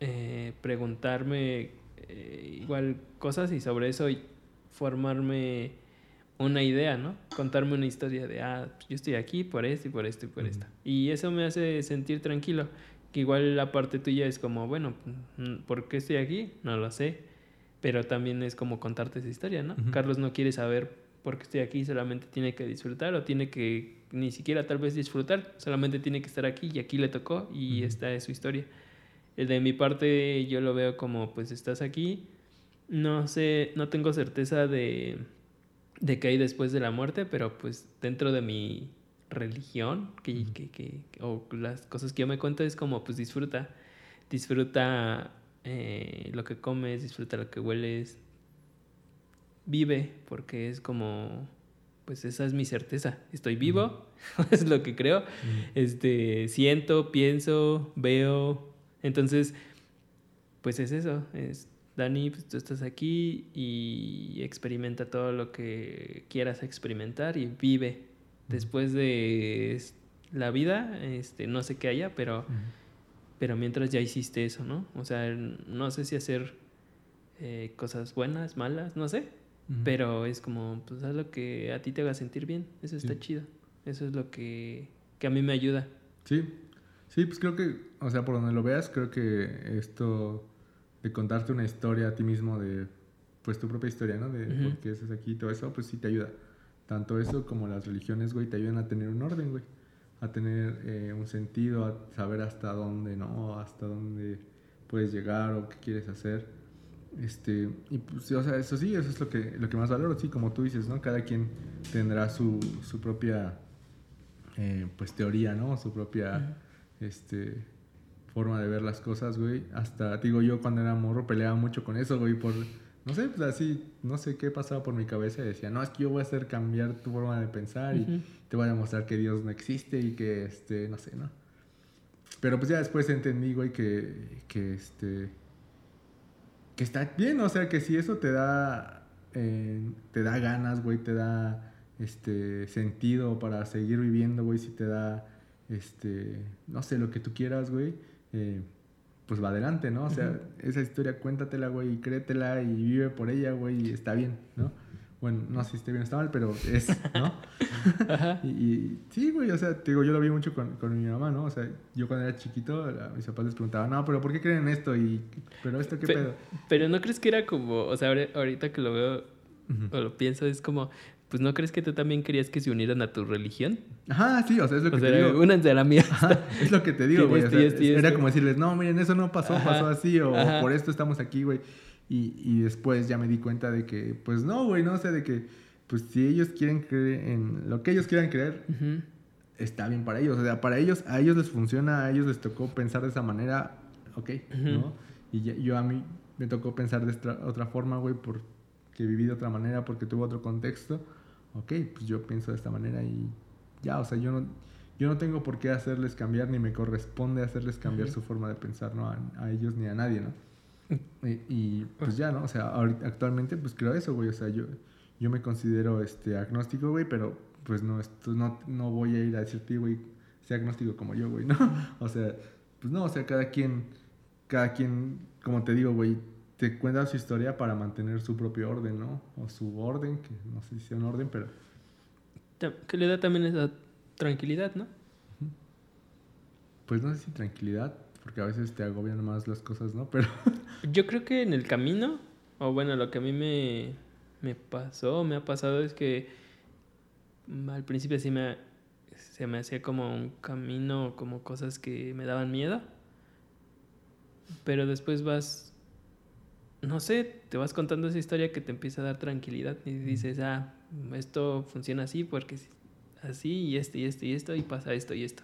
eh, preguntarme eh, igual cosas y sobre eso formarme una idea, ¿no? Contarme una historia de, ah, yo estoy aquí por esto y por esto y por esto. Y eso me hace sentir tranquilo. Que igual la parte tuya es como, bueno, mm, ¿por qué estoy aquí? No lo sé. Pero también es como contarte esa historia, ¿no? Carlos no quiere saber por qué estoy aquí, solamente tiene que disfrutar o tiene que ni siquiera tal vez disfrutar, solamente tiene que estar aquí y aquí le tocó y esta es su historia. Eh, De mi parte yo lo veo como pues estás aquí, no sé, no tengo certeza de, de qué hay después de la muerte, pero pues dentro de mi religión que, que- que- o las cosas que yo me cuento es como pues disfruta, disfruta eh, lo que comes, disfruta lo que hueles, vive, porque es como, pues esa es mi certeza, estoy vivo, es lo que creo, este, siento, pienso, veo, entonces, pues es eso, es Dani, pues tú estás aquí y experimenta todo lo que quieras experimentar y vive. Después de la vida, este, no sé qué haya, pero, pero mientras ya hiciste eso, ¿no? O sea, no sé si hacer eh, cosas buenas, malas, no sé, pero es como, pues haz lo que a ti te haga sentir bien, eso está Sí. chido, eso es lo que, que a mí me ayuda. Sí, sí, pues creo que, o sea, por donde lo veas, creo que esto de contarte una historia a ti mismo de, pues tu propia historia, ¿no? De por qué estás aquí y todo eso, pues sí te ayuda. Tanto eso como las religiones, güey, te ayudan a tener un orden, güey. A tener eh, un sentido, a saber hasta dónde, ¿no? Hasta dónde puedes llegar o qué quieres hacer. Este, y pues, o sea, eso sí, eso es lo que, lo que más valoro, sí, como tú dices, ¿no? Cada quien tendrá su, su propia, eh, pues, teoría, ¿no? Su propia, este, forma de ver las cosas, güey. Hasta, digo, yo cuando era morro peleaba mucho con eso, güey, por, no sé, pues así, no sé qué pasaba por mi cabeza y decía, no, es que yo voy a hacer cambiar tu forma de pensar y te voy a demostrar que Dios no existe y que, este, no sé, ¿no? Pero pues ya después entendí, güey, que, que este, que está bien, o sea, que si eso te da, eh, te da ganas, güey, te da, este, sentido para seguir viviendo, güey, si te da, este, no sé, lo que tú quieras, güey, eh, pues va adelante, ¿no? O sea, esa historia cuéntatela, güey, y créetela y vive por ella, güey, y está bien, ¿no? Bueno, no sé si esté bien o está mal, pero es, ¿no? Ajá. Y, y sí, güey, o sea, te digo, yo lo vi mucho con, con mi mamá, ¿no? O sea, yo cuando era chiquito, a mis papás les preguntaban, no, pero ¿por qué creen en esto? Y, pero esto, ¿qué Pe- pedo? Pero no crees que era como, o sea, ahorita que lo veo o lo pienso, es como, pues no crees que tú también querías que se unieran a tu religión. Ajá, sí, o sea, es lo que te digo. únanse a la mía. es lo que te digo, güey. o sea, esto y era esto. como decirles, no, miren, eso no pasó, Ajá. pasó así, o Ajá. por esto estamos aquí, güey. Y, y después ya me di cuenta de que, pues no, güey, no, o sea, de que, pues si ellos quieren creer en lo que ellos quieran creer, está bien para ellos. O sea, para ellos, a ellos les funciona, a ellos les tocó pensar de esa manera, ok. ¿no? Y ya- yo a mí me tocó pensar de esta otra forma, güey, porque viví de otra manera, porque tuve otro contexto. Ok, pues yo pienso de esta manera y ya, o sea, yo no, yo no tengo por qué hacerles cambiar, ni me corresponde hacerles cambiar su forma de pensar, ¿no? A, a ellos ni a nadie, ¿no? Y, y, pues ya, ¿no? O sea, ahorita- actualmente pues creo eso, güey. O sea, yo, yo me considero este, agnóstico, güey, pero pues no, esto, no, no voy a ir a decirte, güey, sea agnóstico como yo, güey, ¿no? O sea, pues no, o sea, cada quien, cada quien, como te digo, güey, te cuenta su historia para mantener su propio orden, ¿no? O su orden, que no sé si sea un orden, pero Que le da también esa tranquilidad, ¿no? pues no sé si tranquilidad, porque a veces te agobian más las cosas, ¿no? Pero Yo creo que en el camino, o bueno, lo que a mí me, me pasó, me ha pasado es que al principio sí me, se me hacía como un camino, como cosas que me daban miedo, pero después vas, no sé, te vas contando esa historia que te empieza a dar tranquilidad y dices, ah, esto funciona así porque así y esto y esto y esto y pasa esto y esto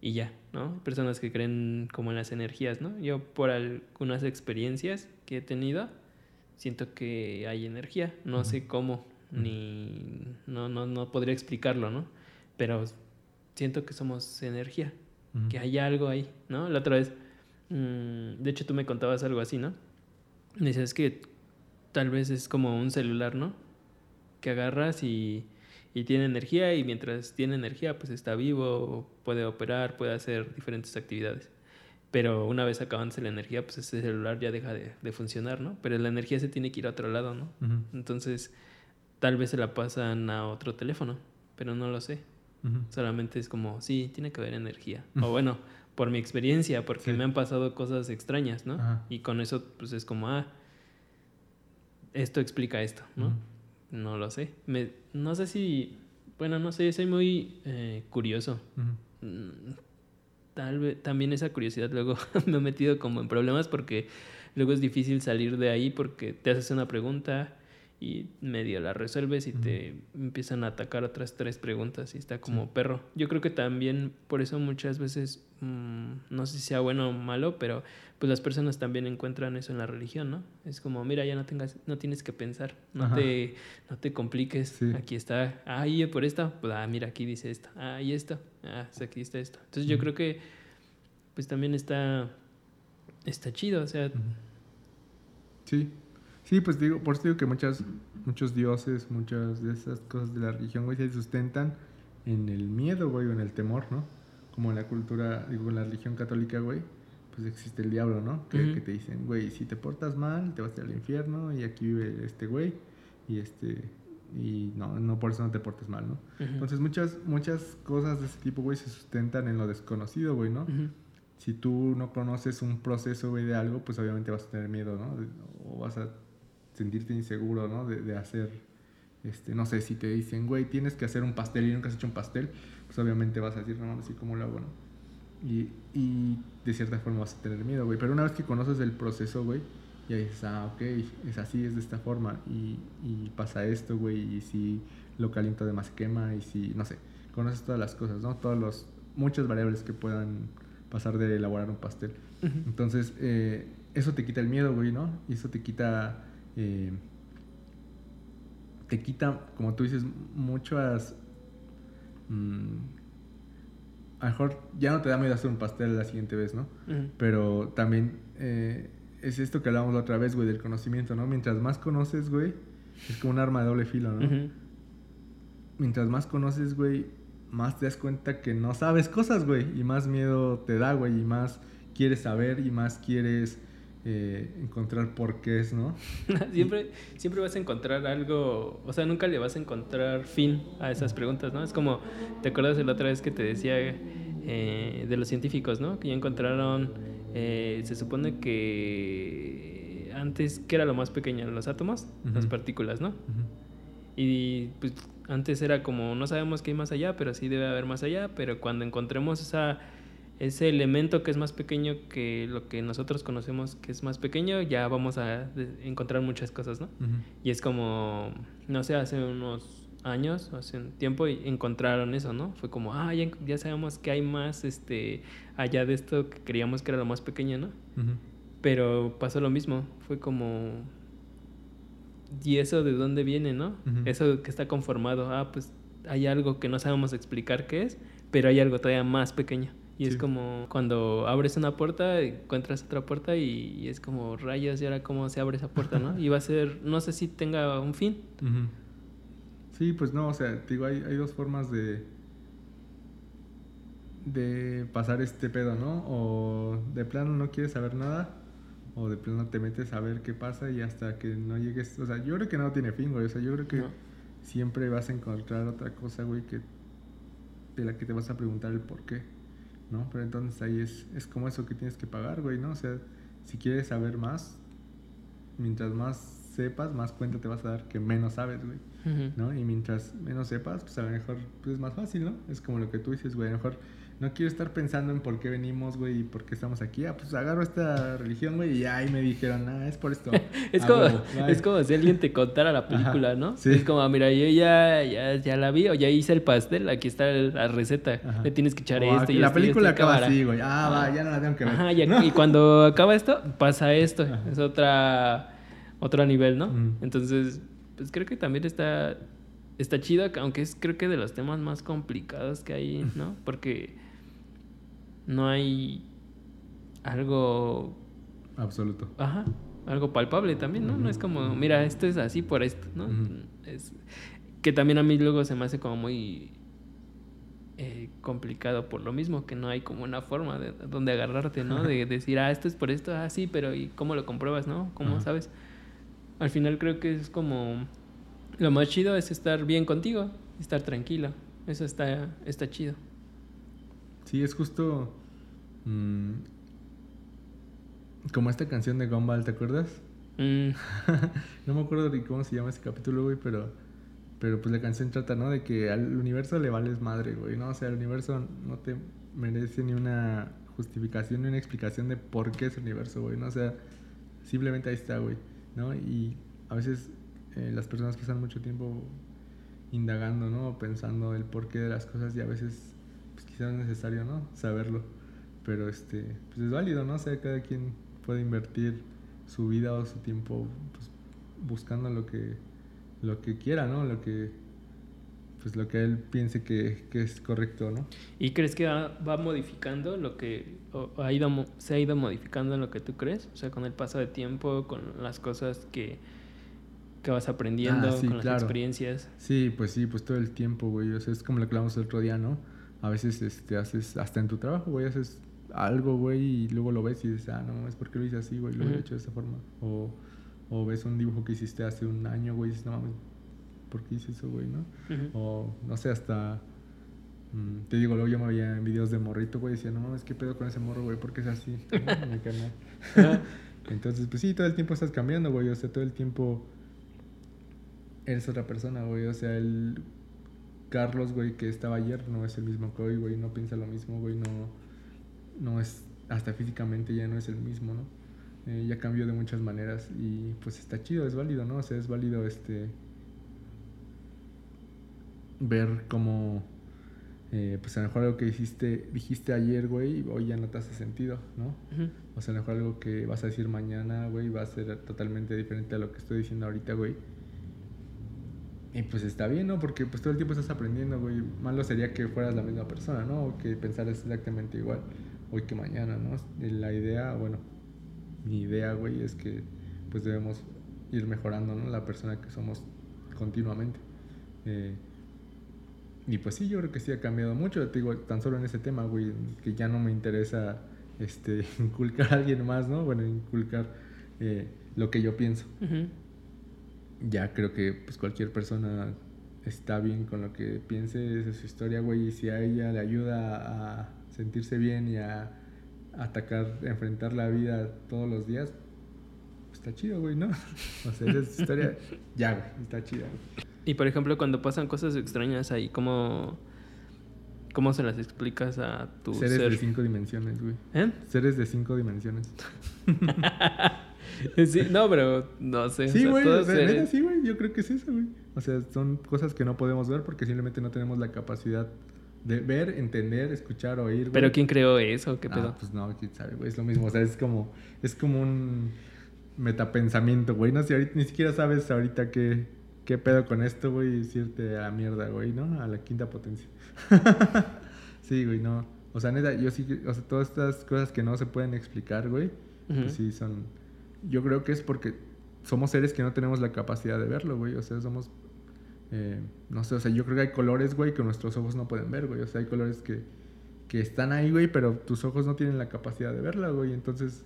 y ya, ¿no? Personas que creen como en las energías, ¿no? Yo por algunas experiencias que he tenido, siento que hay energía, no sé cómo, ni, no, no, no podría explicarlo, ¿no? Pero siento que somos energía, que hay algo ahí, ¿no? La otra vez, mm, de hecho tú me contabas algo así, ¿no? Me decías que tal vez es como un celular, ¿no? Que agarras y, y tiene energía y mientras tiene energía pues está vivo, puede operar, puede hacer diferentes actividades. Pero una vez acabándose la energía pues ese celular ya deja de, de funcionar, ¿no? Pero la energía se tiene que ir a otro lado, ¿no? Entonces tal vez se la pasan a otro teléfono, pero no lo sé. Solamente es como, sí, tiene que haber energía. O bueno, por mi experiencia, porque Sí. me han pasado cosas extrañas, ¿no? Ajá. Y con eso, pues es como, ah, esto explica esto, ¿no? No lo sé. Me, no sé si, bueno, no sé, soy muy eh, curioso. Mm, Tal vez también esa curiosidad luego me ha metido como en problemas porque luego es difícil salir de ahí porque te haces una pregunta y medio la resuelves y te empiezan a atacar otras tres preguntas y está como Sí. perro. Yo creo que también por eso muchas veces, mm, no sé si sea bueno o malo, pero pues las personas también encuentran eso en la religión, ¿no? Es como, mira, ya no tengas, no tienes que pensar, no Ajá. te, no te compliques, Sí. aquí está, ah, y por esto, pues ah, mira, aquí dice esto, ah, y esto, ah, pues, aquí está esto. Entonces yo creo que pues también está, está chido, o sea. Sí, sí, pues digo, por eso digo que muchas, muchos dioses, muchas de esas cosas de la religión, güey, se sustentan en el miedo, güey, o en el temor, ¿no? Como en la cultura, digo, en la religión católica, güey, pues existe el diablo, ¿no? Que, te dicen, güey, si te portas mal, te vas a ir al infierno y aquí vive este güey y este... Y no, no por eso no te portes mal, ¿no? Entonces muchas, muchas cosas de ese tipo, güey, se sustentan en lo desconocido, güey, ¿no? si tú no conoces un proceso, güey, de algo, pues obviamente vas a tener miedo, ¿no? O vas a sentirte inseguro, ¿no? De, de hacer, este, no sé, si te dicen, güey, tienes que hacer un pastel y nunca has hecho un pastel, pues obviamente vas a decir, no, así como lo hago, ¿no? Y, y de cierta forma vas a tener miedo, güey. Pero una vez que conoces el proceso, güey, ya dices, ah, ok, es así, es de esta forma. Y, y pasa esto, güey, y si lo caliento de más quema, y si, no sé, conoces todas las cosas, ¿no? Todas los, muchas variables que puedan pasar de elaborar un pastel. Entonces, eh, eso te quita el miedo, güey, ¿no? Y eso te quita. Eh, te quita, como tú dices, muchas. mm, a lo mejor ya no te da miedo hacer un pastel la siguiente vez, ¿no? Pero también eh, es esto que hablábamos la otra vez, güey, del conocimiento, ¿no? Mientras más conoces, güey, es como un arma de doble filo, ¿no? Mientras más conoces, güey, más te das cuenta que no sabes cosas, güey. Y más miedo te da, güey. Y más quieres saber y más quieres eh, encontrar porqués, ¿no? siempre, siempre vas a encontrar algo, o sea, nunca le vas a encontrar fin a esas preguntas, ¿no? Es como, ¿te acuerdas de la otra vez que te decía eh, de los científicos, ¿no? Que ya encontraron, eh, se supone que antes, ¿qué era lo más pequeño? Los átomos, las partículas, ¿no? Y pues antes era como, no sabemos qué hay más allá, pero sí debe haber más allá, pero cuando encontremos esa, ese elemento que es más pequeño que lo que nosotros conocemos que es más pequeño, ya vamos a encontrar muchas cosas, ¿no? Y es como, no sé, hace unos años, hace un tiempo, encontraron eso, ¿no? Fue como, ah, ya, ya, sabemos que hay más este, allá de esto que creíamos que era lo más pequeño, ¿no? Pero pasó lo mismo, fue como, ¿y eso de dónde viene, no? Eso que está conformado, ah, pues hay algo que no sabemos explicar qué es, pero hay algo todavía más pequeño. Y es como cuando abres una puerta, encuentras otra puerta y, es como rayos y ahora cómo se abre esa puerta, ¿no? Y va a ser, no sé si tenga un fin. Sí, pues no, o sea, digo, hay, hay dos formas de, de pasar este pedo, ¿no? O de plano no quieres saber nada, o de plano te metes a ver qué pasa y hasta que no llegues, o sea, yo creo que no tiene fin, güey, o sea, yo creo que siempre vas a encontrar otra cosa, güey, que de la que te vas a preguntar el por qué, ¿no? Pero entonces ahí es, es como eso que tienes que pagar, güey, ¿no? O sea, si quieres saber más, mientras más sepas, más cuenta te vas a dar que menos sabes, güey. ¿No? Y mientras menos sepas, pues a lo mejor pues, es más fácil, ¿no? Es como lo que tú dices, güey. A lo mejor no quiero estar pensando en por qué venimos, güey, y por qué estamos aquí. Ah, pues agarro esta religión, güey, y ahí me dijeron, ah, es por esto. es, como, es como si alguien te contara la película, ¿no? Sí. Es como, mira, yo ya, ya, ya, la vi o ya hice el pastel, aquí está la receta. Le tienes que echar esto y La película acaba así, güey. Ah, va, ya no la tengo que ver. Ajá, y cuando acaba esto, pasa esto. Es otra otro nivel, ¿no? Entonces, pues creo que también está, está chido, aunque es creo que de los temas más complicados que hay, ¿no? Porque no hay algo... Absoluto. Ajá, algo palpable también, ¿no? No es como, mira, esto es así por esto, ¿no? Es, que también a mí luego se me hace como muy eh, complicado por lo mismo, que no hay como una forma de donde agarrarte, ¿no? De decir, ah, esto es por esto, ah, sí, pero ¿y cómo lo compruebas, no? ¿Cómo sabes? al final creo que es como lo más chido es estar bien contigo, estar tranquilo. Eso está, está chido. Sí, es justo mm, como esta canción de Gumball, ¿te acuerdas? Mm. no me acuerdo de cómo se llama ese capítulo, güey, pero, pero pues la canción trata, ¿no? De que al universo le vales madre, güey, ¿no? O sea, el universo no te merece ni una justificación ni una explicación de por qué es el universo, güey, ¿no? O sea, simplemente ahí está, güey. ¿no? Y a veces eh, las personas pasan mucho tiempo indagando, ¿no? Pensando el porqué de las cosas y a veces pues quizás es necesario, ¿no? Saberlo. Pero este, pues es válido, ¿no? O sea, cada quien puede invertir su vida o su tiempo pues, buscando lo que, lo que quiera, ¿no? Lo que pues lo que él piense que, es correcto, ¿no? ¿Y crees que va, modificando lo que ha ido, se ha ido modificando en lo que tú crees? O sea, con el paso de tiempo, con las cosas que, que vas aprendiendo, ah, con las experiencias. Sí, pues sí, pues todo el tiempo, güey. O sea, es como lo que hablamos el otro día, ¿no? A veces este, haces, hasta en tu trabajo, güey, haces algo, güey, y luego lo ves y dices, ah, no, es porque lo hice así, güey, lo he hecho de esa forma. O, o ves un dibujo que hiciste hace un año, güey, y dices, no mames, ¿por qué hice eso, güey, no? O, no sé, hasta... Mm, te digo, luego yo me veía en videos de morrito, güey, y decía, no mames, ¿qué pedo con ese morro, güey? ¿Por qué es así? Entonces, pues sí, todo el tiempo estás cambiando, güey. O sea, todo el tiempo eres otra persona, güey. O sea, el Carlos, güey, que estaba ayer no es el mismo que hoy, güey. No piensa lo mismo, güey. No, no es, hasta físicamente ya no es el mismo, ¿no? Eh, ya cambió de muchas maneras y pues está chido, es válido, ¿no? O sea, es válido este ver cómo, eh, pues a lo mejor algo que dijiste, dijiste ayer, güey, hoy ya no te hace sentido, ¿no? O sea, a lo mejor algo que vas a decir mañana, güey, va a ser totalmente diferente a lo que estoy diciendo ahorita, güey. Y pues está bien, ¿no? Porque pues todo el tiempo estás aprendiendo, güey. Malo sería que fueras la misma persona, ¿no? O que pensaras exactamente igual hoy que mañana, ¿no? La idea, bueno, mi idea, güey, es que pues debemos ir mejorando, ¿no? La persona que somos continuamente. Eh, y pues sí, yo creo que sí ha cambiado mucho. Te digo, tan solo en ese tema, güey, que ya no me interesa este, inculcar a alguien más, ¿no? Bueno, inculcar eh, lo que yo pienso. Ya creo que pues cualquier persona está bien con lo que piense, esa es su historia, güey, y si a ella le ayuda a sentirse bien y a atacar, enfrentar la vida todos los días, pues está chido, güey, ¿no? O sea, esa es historia, ya, güey, está chida. Y por ejemplo, cuando pasan cosas extrañas ahí, ¿cómo, cómo se las explicas a tu Seres ser? de cinco dimensiones, güey. ¿Eh? Seres de cinco dimensiones. sí, no, pero no sé. Sí, güey, o sea, seres- sí, yo creo que es eso, güey. O sea, son cosas que no podemos ver porque simplemente no tenemos la capacidad de ver, entender, escuchar, oír, güey. ¿Pero quién creó eso? ¿Qué Ah, pedo? pues no, quién sabe, güey, es lo mismo, o sea, es como es como un metapensamiento, güey, no sé, ahorita ni siquiera sabes ahorita qué qué pedo con esto, güey, y decirte a la mierda, güey, ¿no? A la quinta potencia. sí, güey, no. O sea, neta, yo sí, o sea, todas estas cosas que no se pueden explicar, güey, pues sí son yo creo que es porque somos seres que no tenemos la capacidad de verlo, güey. O sea, somos. Eh, no sé, o sea, yo creo que hay colores, güey, que nuestros ojos no pueden ver, güey. O sea, hay colores que, que están ahí, güey, pero tus ojos no tienen la capacidad de verla, güey. Entonces,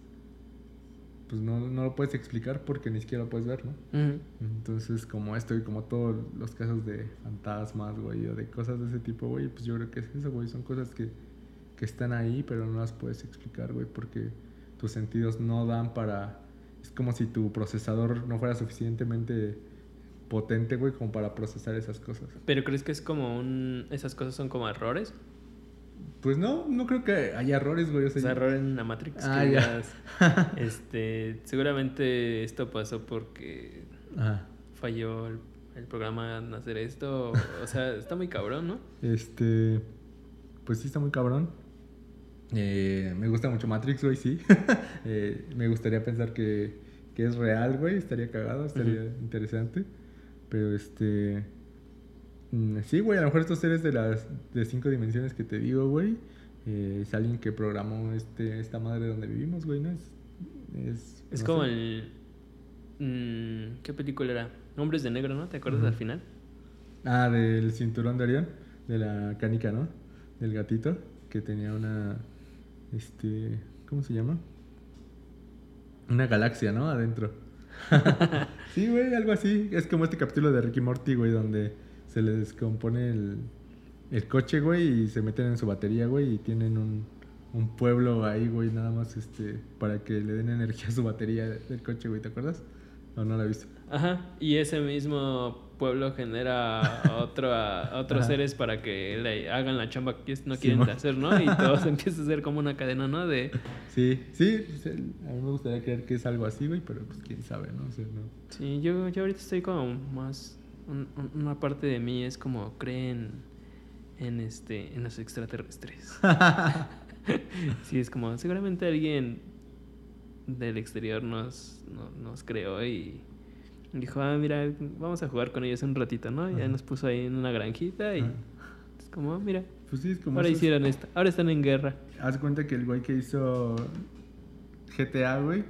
pues no, no lo puedes explicar porque ni siquiera lo puedes ver, ¿no? Entonces, como esto y como todos los casos de fantasmas, güey, o de cosas de ese tipo, güey, pues yo creo que es eso, güey. Son cosas que, que están ahí, pero no las puedes explicar, güey, porque tus sentidos no dan para... Es como si tu procesador no fuera suficientemente potente, güey, como para procesar esas cosas. ¿Pero crees que es como un... esas cosas son como errores? Pues no, no creo que haya errores, güey. O O sea, error en la Matrix. Ah, que ya. digas, este, seguramente esto pasó porque Ajá. falló el, el programa en hacer esto. O, o sea, está muy cabrón, ¿no? Este. Pues sí, está muy cabrón. Eh, me gusta mucho Matrix, güey, sí. Eh, me gustaría pensar que, que es real, güey. Estaría cagado, estaría interesante. Pero este. mm, Sí, güey, a lo mejor estos seres de las de cinco dimensiones que te digo, güey. eh, es alguien que programó este, esta madre donde vivimos, güey, ¿no? Es, es, Es no como sé. el... mm, ¿Qué película era? Hombres de Negro, ¿no? ¿Te acuerdas Ujú. al final? Ah, del cinturón de Orión, de la canica, ¿no? Del gatito, que tenía una. Este. ¿Cómo se llama? Una galaxia, ¿no? Adentro. Sí, güey, algo así. Es como este capítulo de Ricky Morty, güey, donde se les descompone el, el coche, güey, y se meten en su batería, güey, y tienen un, un pueblo ahí, güey, nada más este para que le den energía a su batería del coche, güey, ¿te acuerdas? ¿O no la viste? Ajá. Y ese mismo pueblo genera a otro, a otros seres para que le hagan la chamba que no quieren hacer, ¿no? Y todo se empieza a hacer como una cadena, ¿no? De... Sí, sí, a mí me gustaría creer que es algo así, güey, pero pues quién sabe, ¿no? O sea, no. Sí, yo, yo ahorita estoy como más... un- un- una parte de mí es como creen en, este, en los extraterrestres. sí, es como seguramente alguien del exterior nos, no- nos creó y dijo, ah, mira, vamos a jugar con ellos un ratito, ¿no? Y ya nos puso ahí en una granjita y Ajá. es como, "Ah, mira, Pues sí, es como. ahora esos- hicieron esto, ahora están en guerra. Haz cuenta que el güey que hizo GTA, güey,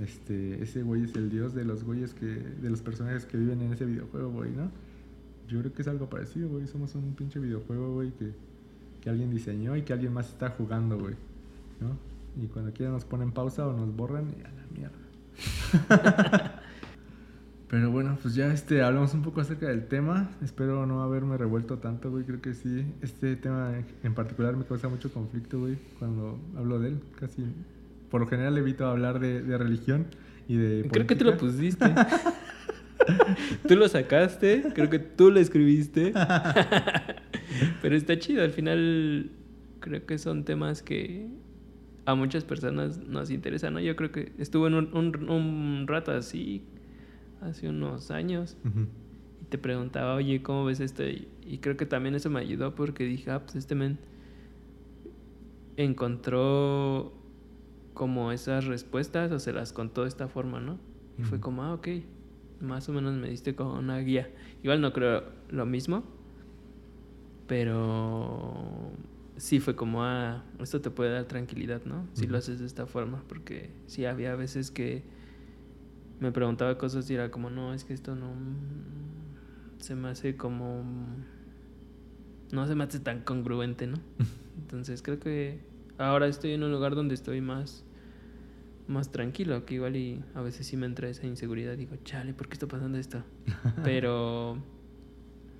este, ese güey es el dios de los güeyes que, de los personajes que viven en ese videojuego, güey, ¿no? Yo creo que es algo parecido, güey. Somos un pinche videojuego, güey, que, que alguien diseñó y que alguien más está jugando, güey, ¿no? Y cuando quieran nos ponen pausa o nos borran y a la mierda. Pero bueno, pues ya este, hablamos un poco acerca del tema. Espero no haberme revuelto tanto, güey. Creo que sí. Este tema en particular me causa mucho conflicto, güey, cuando hablo de él. Casi, por lo general evito hablar de, de religión y de Creo que tú lo pusiste. tú lo sacaste, creo que tú lo escribiste. Pero está chido, al final creo que son temas que a muchas personas nos interesan, ¿no? Yo creo que estuve en un, un- un rato así, hace unos años, y te preguntaba, oye, ¿cómo ves esto? Y, y creo que también eso me ayudó porque dije, ah, pues este men encontró como esas respuestas o se las contó de esta forma, ¿no? Y fue como, ah, ok, más o menos me diste como una guía. Igual no creo lo mismo, pero sí fue como, ah, esto te puede dar tranquilidad, ¿no? Si lo haces de esta forma, porque sí había veces que me preguntaba cosas y era como, no, es que esto no mm, se me hace como no se me hace tan congruente, ¿no? Entonces creo que ahora estoy en un lugar donde estoy más más tranquilo, que igual y a veces sí me entra esa inseguridad, digo, chale, ¿por qué está pasando esto? Pero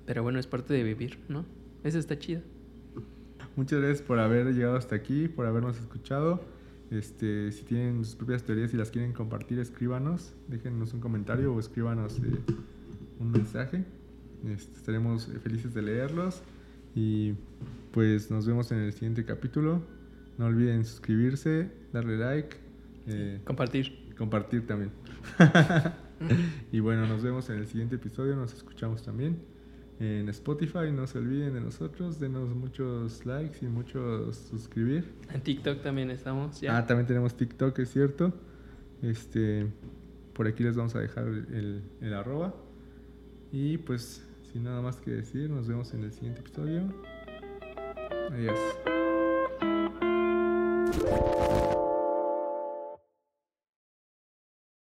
pero bueno, es parte de vivir, ¿no? Eso está chido. Muchas gracias por haber llegado hasta aquí, por habernos escuchado. Este, si tienen sus propias teorías y las quieren compartir, escríbanos, déjenos un comentario o escríbanos eh, un mensaje. Este, estaremos felices de leerlos. Y pues nos vemos en el siguiente capítulo. No olviden suscribirse, darle like. Eh, compartir. Compartir también. y bueno, nos vemos en el siguiente episodio. Nos escuchamos también en Spotify. No se olviden de nosotros. Denos muchos likes y muchos suscribir. En TikTok también estamos. ¿ya? Ah, también tenemos TikTok, es cierto. Este, por aquí les vamos a dejar el, el arroba. Y pues, sin nada más que decir, nos vemos en el siguiente episodio. Adiós.